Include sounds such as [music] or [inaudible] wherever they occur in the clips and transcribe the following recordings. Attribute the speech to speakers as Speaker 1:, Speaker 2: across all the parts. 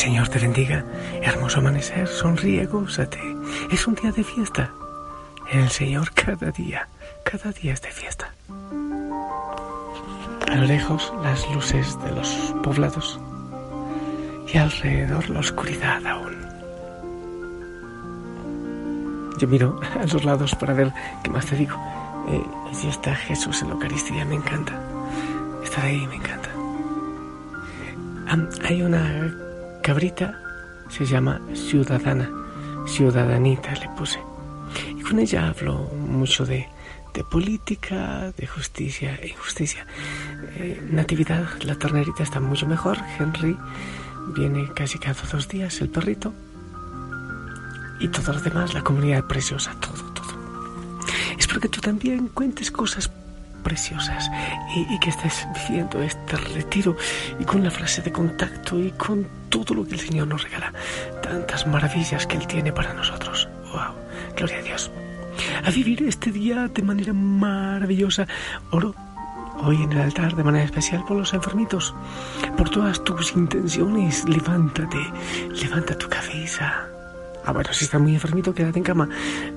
Speaker 1: Señor te bendiga. Hermoso amanecer, sonríe, gózate. Es un día de fiesta. El Señor cada día, cada día es de fiesta. A lo lejos las luces de los poblados y alrededor la oscuridad aún. Yo miro a los lados para ver qué más te digo. Eh, allí está Jesús en la Eucaristía, me encanta. Estar ahí me encanta. Hay una cabrita, se llama Ciudadana, Ciudadanita le puse. Y con ella hablo mucho de, de política, de justicia e injusticia. Eh, natividad, la ternerita está mucho mejor. Henry viene casi cada dos días, el perrito. Y todos los demás, la comunidad preciosa, todo, todo. Espero que tú también cuentes cosas preciosas y, que estés viviendo este retiro y con la frase de contacto y con todo lo que el Señor nos regala. Tantas maravillas que Él tiene para nosotros. ¡Wow! Gloria a Dios. A vivir este día de manera maravillosa. Oro hoy en el altar de manera especial por los enfermitos, por todas tus intenciones. Levántate, levanta tu cabeza. Ah, bueno, si estás muy enfermito, quédate en cama.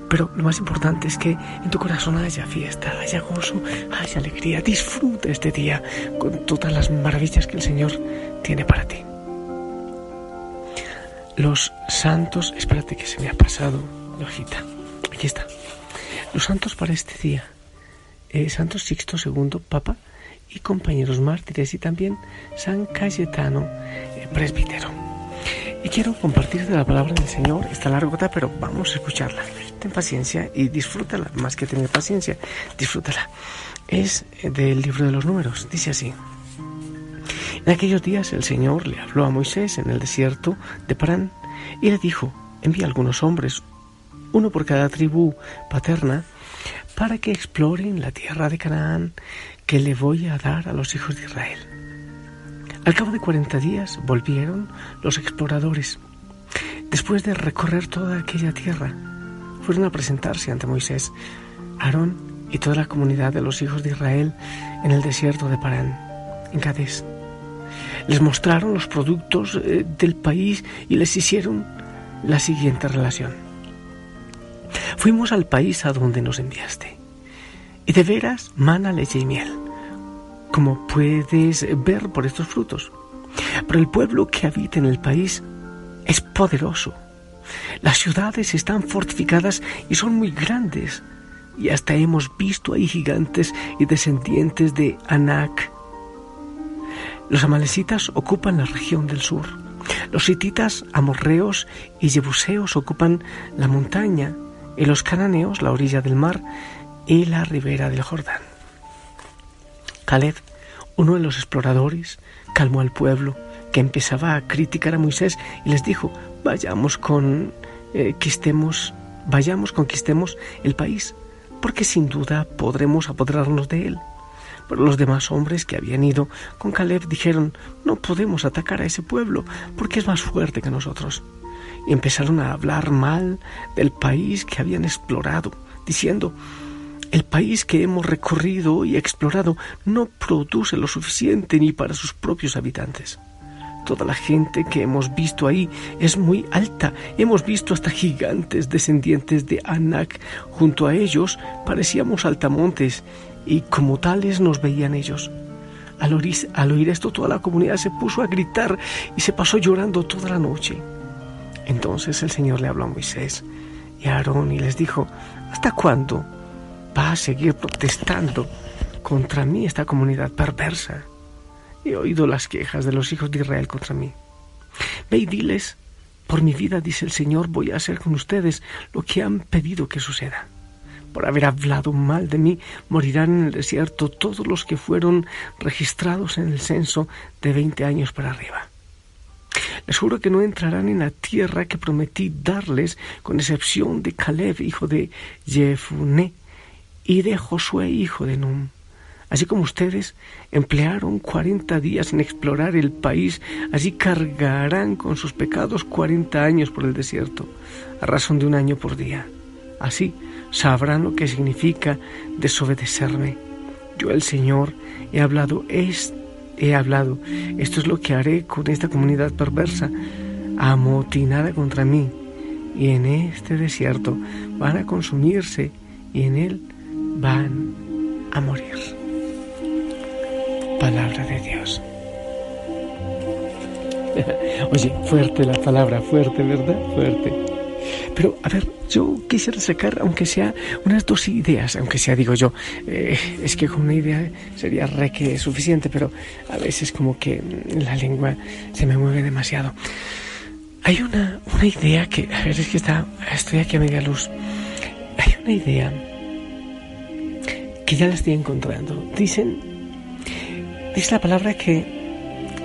Speaker 1: Pero lo más importante es que en tu corazón haya fiesta, haya gozo, haya alegría. Disfruta este día con todas las maravillas que el Señor tiene para ti. Los santos, espérate que se me ha pasado la hojita. Aquí está. Los santos para este día. Eh, Santo Sixto II, Papa, y compañeros mártires, y también San Cayetano, eh, presbítero. Y quiero compartirte la palabra del Señor. Está largota, pero vamos a escucharla. Ten paciencia y disfrútala, más que tener paciencia, disfrútala. Es del libro de los números. Dice así. En aquellos días el Señor le habló a Moisés en el desierto de Parán y le dijo, envía algunos hombres, uno por cada tribu paterna, para que exploren la tierra de Canaán que le voy a dar a los hijos de Israel. Al cabo de cuarenta días volvieron los exploradores. Después de recorrer toda aquella tierra, fueron a presentarse ante Moisés, Aarón y toda la comunidad de los hijos de Israel en el desierto de Parán, en Cades. Les mostraron los productos eh, del país y les hicieron la siguiente relación. Fuimos al país a donde nos enviaste. Y de veras mana leche y miel, como puedes ver por estos frutos. Pero el pueblo que habita en el país es poderoso. Las ciudades están fortificadas y son muy grandes. Y hasta hemos visto ahí gigantes y descendientes de Anak. Los amalecitas ocupan la región del sur. Los hititas, amorreos y jebuseos ocupan la montaña y los cananeos la orilla del mar y la ribera del Jordán. Caleb, uno de los exploradores, calmó al pueblo que empezaba a criticar a Moisés y les dijo, vayamos con eh, vayamos conquistemos el país, porque sin duda podremos apoderarnos de él. Pero los demás hombres que habían ido con Caleb dijeron, no podemos atacar a ese pueblo, porque es más fuerte que nosotros y empezaron a hablar mal del país que habían explorado, diciendo, el país que hemos recorrido y explorado no produce lo suficiente ni para sus propios habitantes. Toda la gente que hemos visto ahí es muy alta. Hemos visto hasta gigantes descendientes de Anak. Junto a ellos parecíamos altamontes y como tales nos veían ellos. Al oír, al oír esto toda la comunidad se puso a gritar y se pasó llorando toda la noche. Entonces el Señor le habló a Moisés y a Aarón y les dijo, ¿hasta cuándo va a seguir protestando contra mí esta comunidad perversa? He oído las quejas de los hijos de Israel contra mí. Ve y diles, por mi vida, dice el Señor, voy a hacer con ustedes lo que han pedido que suceda. Por haber hablado mal de mí, morirán en el desierto todos los que fueron registrados en el censo de veinte años para arriba. Les juro que no entrarán en la tierra que prometí darles, con excepción de Caleb, hijo de Jefune, y de Josué, hijo de Num. Así como ustedes emplearon cuarenta días en explorar el país, así cargarán con sus pecados cuarenta años por el desierto, a razón de un año por día. Así sabrán lo que significa desobedecerme. Yo, el Señor, he hablado este he hablado. Esto es lo que haré con esta comunidad perversa. amotinada contra mí, y en este desierto van a consumirse y en él van a morir. Palabra de Dios. [laughs] Oye, fuerte la palabra, fuerte, ¿verdad? Fuerte. Pero, a ver, yo quisiera sacar, aunque sea unas dos ideas, aunque sea, digo yo, eh, es que con una idea sería re que suficiente, pero a veces como que la lengua se me mueve demasiado. Hay una, una idea que, a ver, es que está, estoy aquí a media luz. Hay una idea ya la estoy encontrando. Dicen, dice la palabra que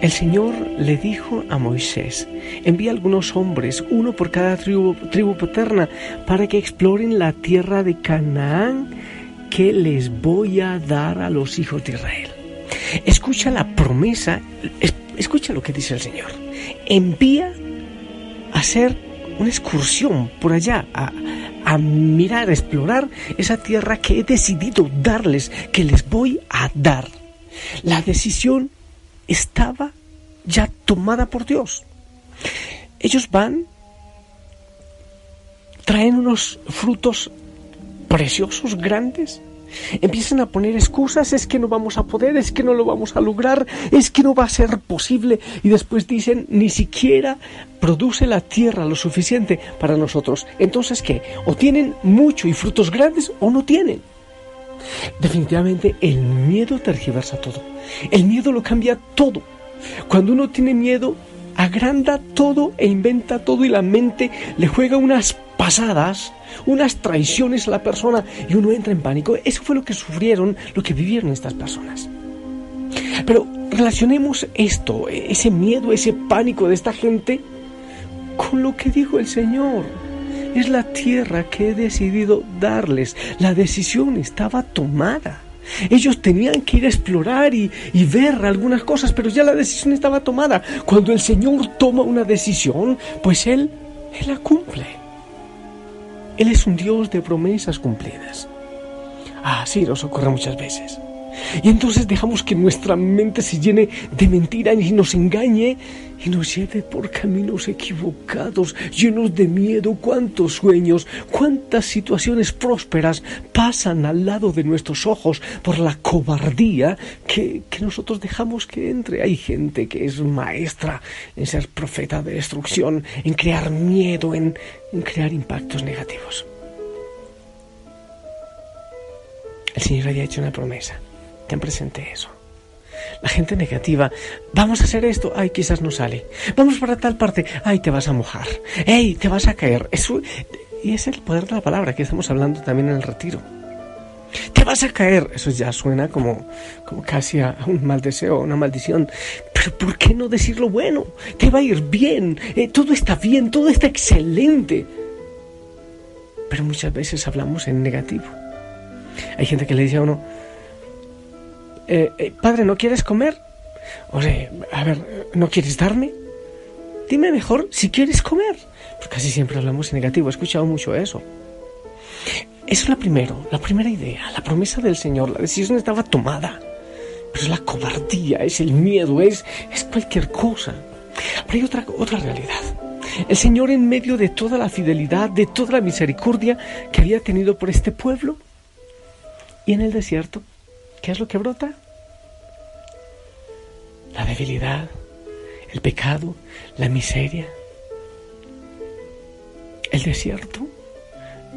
Speaker 1: el Señor le dijo a Moisés, envía algunos hombres, uno por cada tribu, tribu paterna, para que exploren la tierra de Canaán que les voy a dar a los hijos de Israel. Escucha la promesa, escucha lo que dice el Señor. Envía a hacer una excursión por allá, a, a mirar, a explorar esa tierra que he decidido darles, que les voy a dar. La decisión estaba ya tomada por Dios. Ellos van, traen unos frutos preciosos, grandes, empiezan a poner excusas, es que no vamos a poder, es que no lo vamos a lograr, es que no va a ser posible, y después dicen, ni siquiera produce la tierra lo suficiente para nosotros. Entonces, ¿qué? O tienen mucho y frutos grandes o no tienen. Definitivamente el miedo tergiversa todo. El miedo lo cambia todo. Cuando uno tiene miedo, agranda todo e inventa todo y la mente le juega unas pasadas, unas traiciones a la persona y uno entra en pánico. Eso fue lo que sufrieron, lo que vivieron estas personas. Pero relacionemos esto, ese miedo, ese pánico de esta gente, con lo que dijo el Señor. Es la tierra que he decidido darles. La decisión estaba tomada. Ellos tenían que ir a explorar y, ver algunas cosas, pero ya la decisión estaba tomada. Cuando el Señor toma una decisión, pues Él, Él la cumple. Él es un Dios de promesas cumplidas. Ah, sí, nos ocurre muchas veces. Y entonces dejamos que nuestra mente se llene de mentiras y nos engañe y nos lleve por caminos equivocados, llenos de miedo. Cuántos sueños, cuántas situaciones prósperas pasan al lado de nuestros ojos por la cobardía que, nosotros dejamos que entre. Hay gente que es maestra en ser profeta de destrucción, en crear miedo, en crear impactos negativos. El Señor había hecho una promesa Ten presente eso. La gente negativa, vamos a hacer esto, ay, quizás no sale. Vamos para tal parte, ay, te vas a mojar. Ey, te vas a caer. Eso, y es el poder de la palabra que estamos hablando también en el retiro. Te vas a caer. Eso ya suena como, como casi a un mal deseo, una maldición. Pero ¿por qué no decir lo bueno? Te va a ir bien. Eh, todo está bien, todo está excelente. Pero muchas veces hablamos en negativo. Hay gente que le dice a uno, eh, eh, padre, ¿no quieres comer? O sea, a ver, ¿no quieres darme? Dime mejor si quieres comer. Porque casi siempre hablamos en negativo, he escuchado mucho eso. Eso es la primero, la primera idea, la promesa del Señor, la decisión estaba tomada. Pero es la cobardía, es el miedo, es, es cualquier cosa. Pero hay otra, otra realidad. El Señor en medio de toda la fidelidad, de toda la misericordia que había tenido por este pueblo, y en el desierto ¿Qué es lo que brota? La debilidad, el pecado, la miseria, el desierto.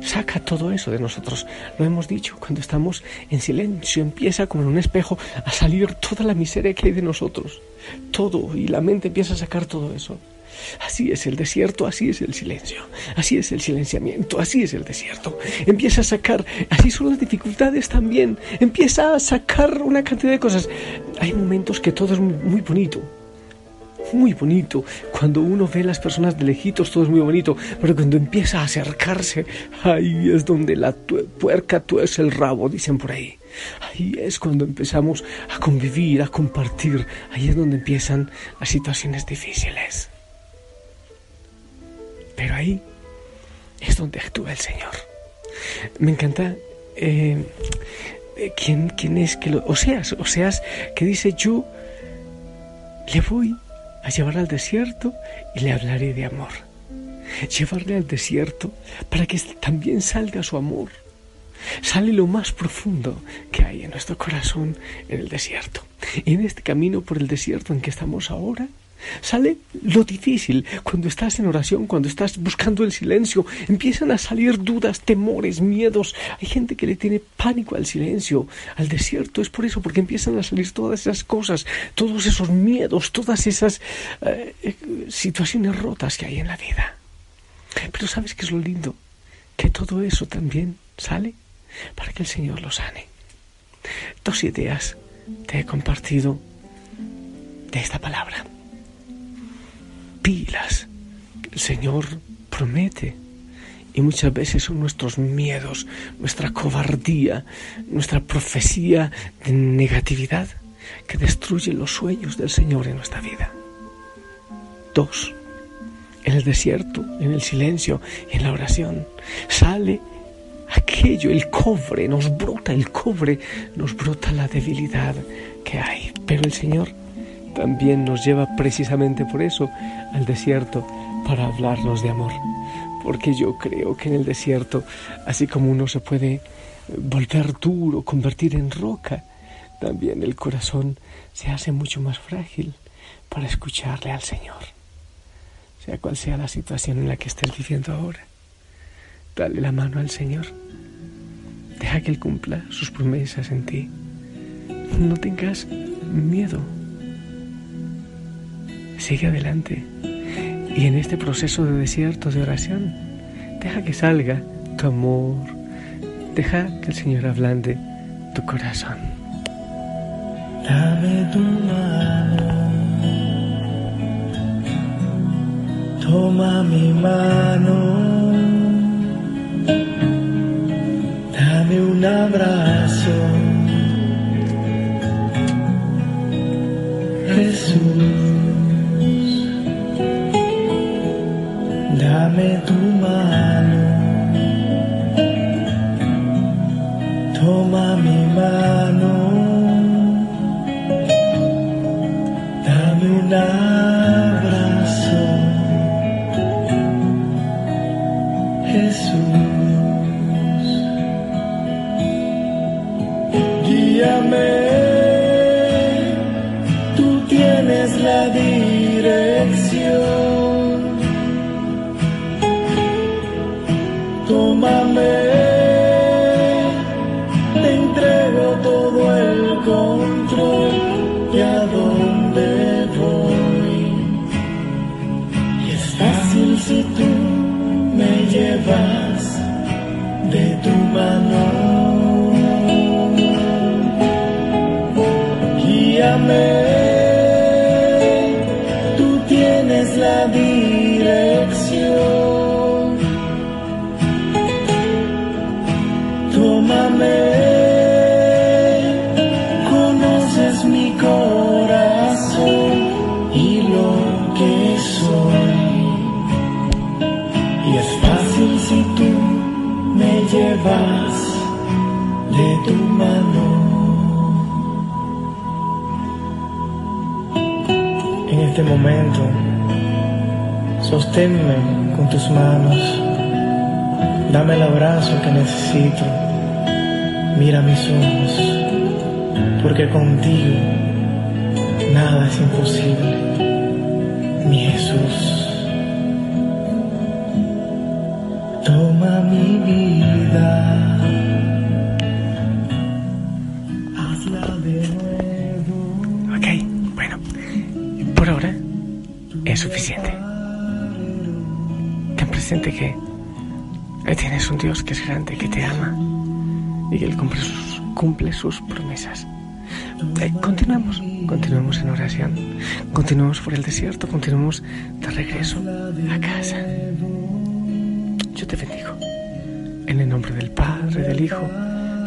Speaker 1: Saca todo eso de nosotros. Lo hemos dicho, cuando estamos en silencio empieza como en un espejo a salir toda la miseria que hay de nosotros. Todo, y la mente empieza a sacar todo eso. Así es el desierto, así es el silencio, así es el silenciamiento, así es el desierto. Empieza a sacar, así son las dificultades también, empieza a sacar una cantidad de cosas. Hay momentos que todo es muy bonito, muy bonito. Cuando uno ve a las personas de lejitos, todo es muy bonito. Pero cuando empieza a acercarse, ahí es donde la puerca tuerce el rabo, dicen por ahí. Ahí es cuando empezamos a convivir, a compartir. Ahí es donde empiezan las situaciones difíciles. Pero ahí es donde actúa el Señor. Me encanta eh, eh, ¿quién, quién es que lo... Oseas, Oseas que dice yo le voy a llevar al desierto y le hablaré de amor. Llevarle al desierto para que también salga su amor. Sale lo más profundo que hay en nuestro corazón en el desierto. Y en este camino por el desierto en que estamos ahora, Sale lo difícil cuando estás en oración, cuando estás buscando el silencio. Empiezan a salir dudas, temores, miedos. Hay gente que le tiene pánico al silencio, al desierto. Es por eso, porque empiezan a salir todas esas cosas, todos esos miedos, todas esas eh, situaciones rotas que hay en la vida. Pero ¿sabes qué es lo lindo? Que todo eso también sale para que el Señor lo sane. Dos ideas te he compartido de esta palabra pilas el Señor promete. Y muchas veces son nuestros miedos, nuestra cobardía, nuestra profecía de negatividad que destruye los sueños del Señor en nuestra vida. Dos, en el desierto, en el silencio en la oración, sale aquello, el cobre, nos brota el cobre, nos brota la debilidad que hay. Pero el Señor también nos lleva precisamente por eso al desierto para hablarnos de amor. Porque yo creo que en el desierto, así como uno se puede volver duro, convertir en roca, también el corazón se hace mucho más frágil para escucharle al Señor. Sea cual sea la situación en la que estés viviendo ahora, dale la mano al Señor. Deja que Él cumpla sus promesas en ti. No tengas miedo sigue adelante. Y en este proceso de desierto, de oración, deja que salga tu amor, deja que el Señor ablande tu corazón.
Speaker 2: Dame tu mano, toma mi mano, dame un abrazo, la dirección. conoces mi corazón y lo que soy. Y es fácil si tú me llevas de tu mano. En este momento, sosténme con tus manos. Dame el abrazo que necesito Mira mis ojos, porque contigo nada es imposible, mi Jesús. Toma mi vida, hazla de nuevo.
Speaker 1: Ok, bueno, por ahora es suficiente. Presente que tienes un Dios que es grande, que te ama y que Él cumple sus, cumple sus promesas. Eh, continuamos, continuamos en oración, continuamos por el desierto, continuamos de regreso a casa. Yo te bendigo. En el nombre del Padre, del Hijo,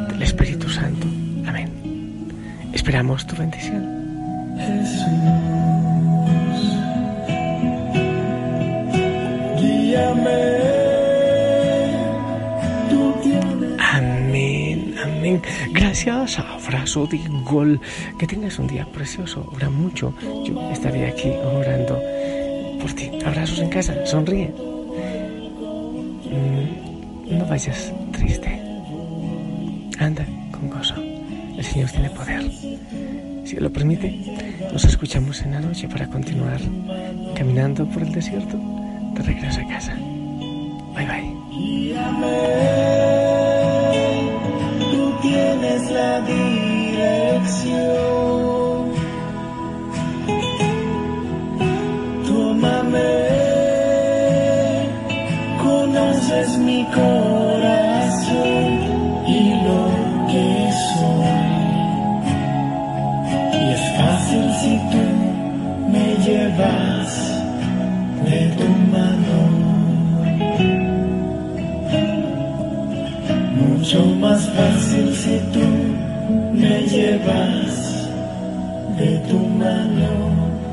Speaker 1: del Espíritu Santo. Amén. Esperamos tu bendición.
Speaker 2: Guíame.
Speaker 1: Gracias Gracias, abrazo de gol. Que tengas un día precioso. Ora mucho. Yo estaré aquí orando por ti. Abrazos en casa. Sonríe. Mm, no vayas triste. Anda con gozo. El Señor tiene poder. Si lo permite, nos escuchamos en la noche para continuar caminando por el desierto de regreso a casa. Bye bye.
Speaker 2: Fácil si tú me llevas de tu mano.